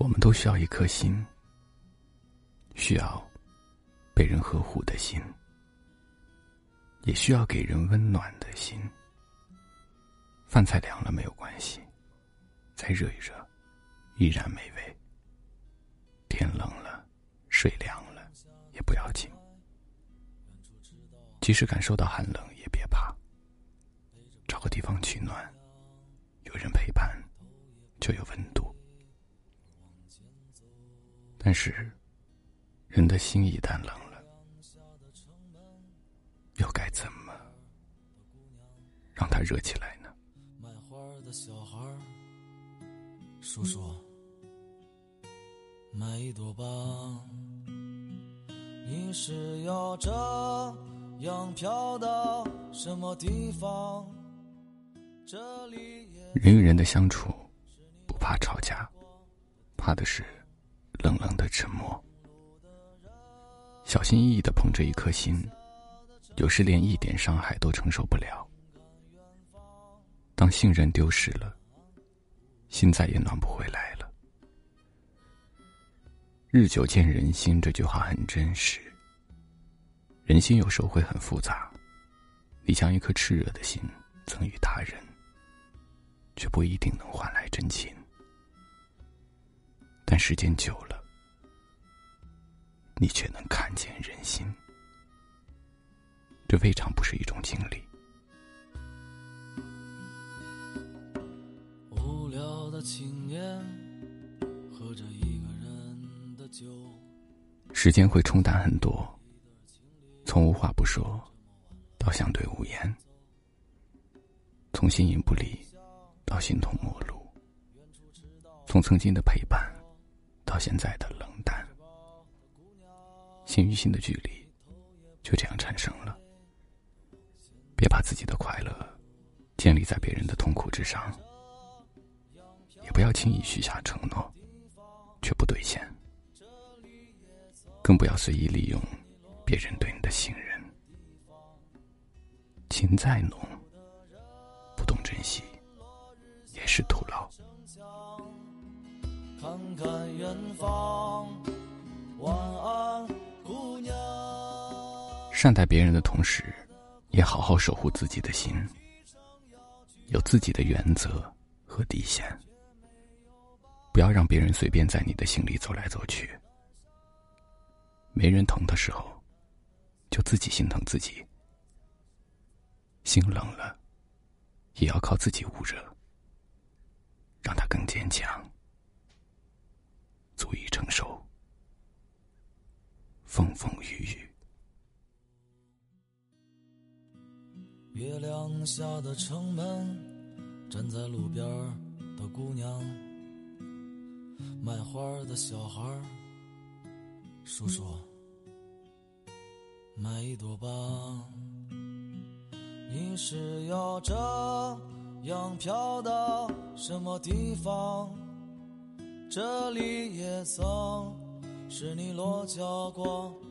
我们都需要一颗心，需要被人呵护的心，也需要给人温暖的心。饭菜凉了没有关系，再热一热，依然美味。天冷了，水凉了，也不要紧。即使感受到寒冷，也别怕，找个地方取暖，有人陪伴，就有温度。但是，人的心一旦冷了，又该怎么让它热起来呢？卖花的小孩叔叔，买一朵吧。你是要这样飘到什么地方？这里人与人的相处，不怕吵架，怕的是。冷冷的沉默，小心翼翼的捧着一颗心，有时连一点伤害都承受不了。当信任丢失了，心再也暖不回来了。日久见人心这句话很真实。人心有时候会很复杂，你将一颗炽热的心赠予他人，却不一定能换来真情。但时间久了，你却能看见人心，这未尝不是一种经历。无聊的青年喝着一个人的酒，时间会冲淡很多，从无话不说到相对无言，从形影不离到形同陌路，从曾经的陪伴。到现在的冷淡，心与心的距离就这样产生了。别把自己的快乐建立在别人的痛苦之上，也不要轻易许下承诺却不兑现，更不要随意利用别人对你的信任。情再浓，不懂珍惜也是徒劳。看看远方，晚安，姑娘。善待别人的同时，也好好守护自己的心，有自己的原则和底线，不要让别人随便在你的心里走来走去。没人疼的时候，就自己心疼自己。心冷了，也要靠自己捂热，让它更坚强。足以承受风雨雨。月亮下的城门，站在路边的姑娘，卖花的小孩叔叔，买一朵吧。你是要这样飘到什么地方？这里也曾是你落脚过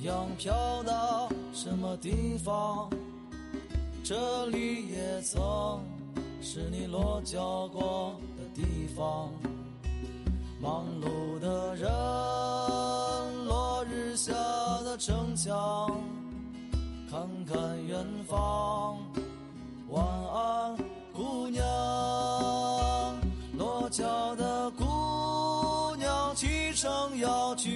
羊飘到什么地方？这里也曾是你落脚过的地方。忙碌的人。落日。下的城墙，看看远方。晚安，姑娘。落脚的姑娘启程要去，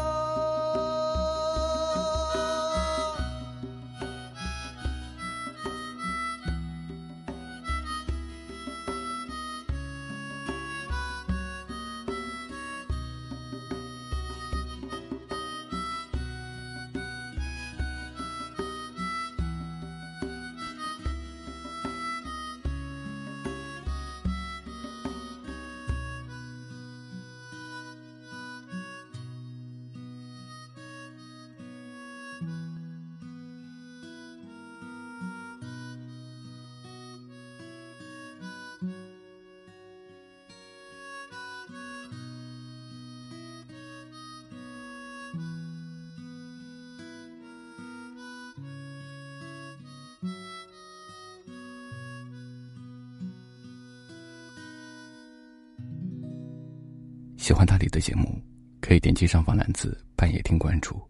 喜欢大理的节目，可以点击上方蓝字“半夜听”关注。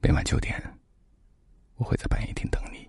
每晚九点，我会在半夜听等你。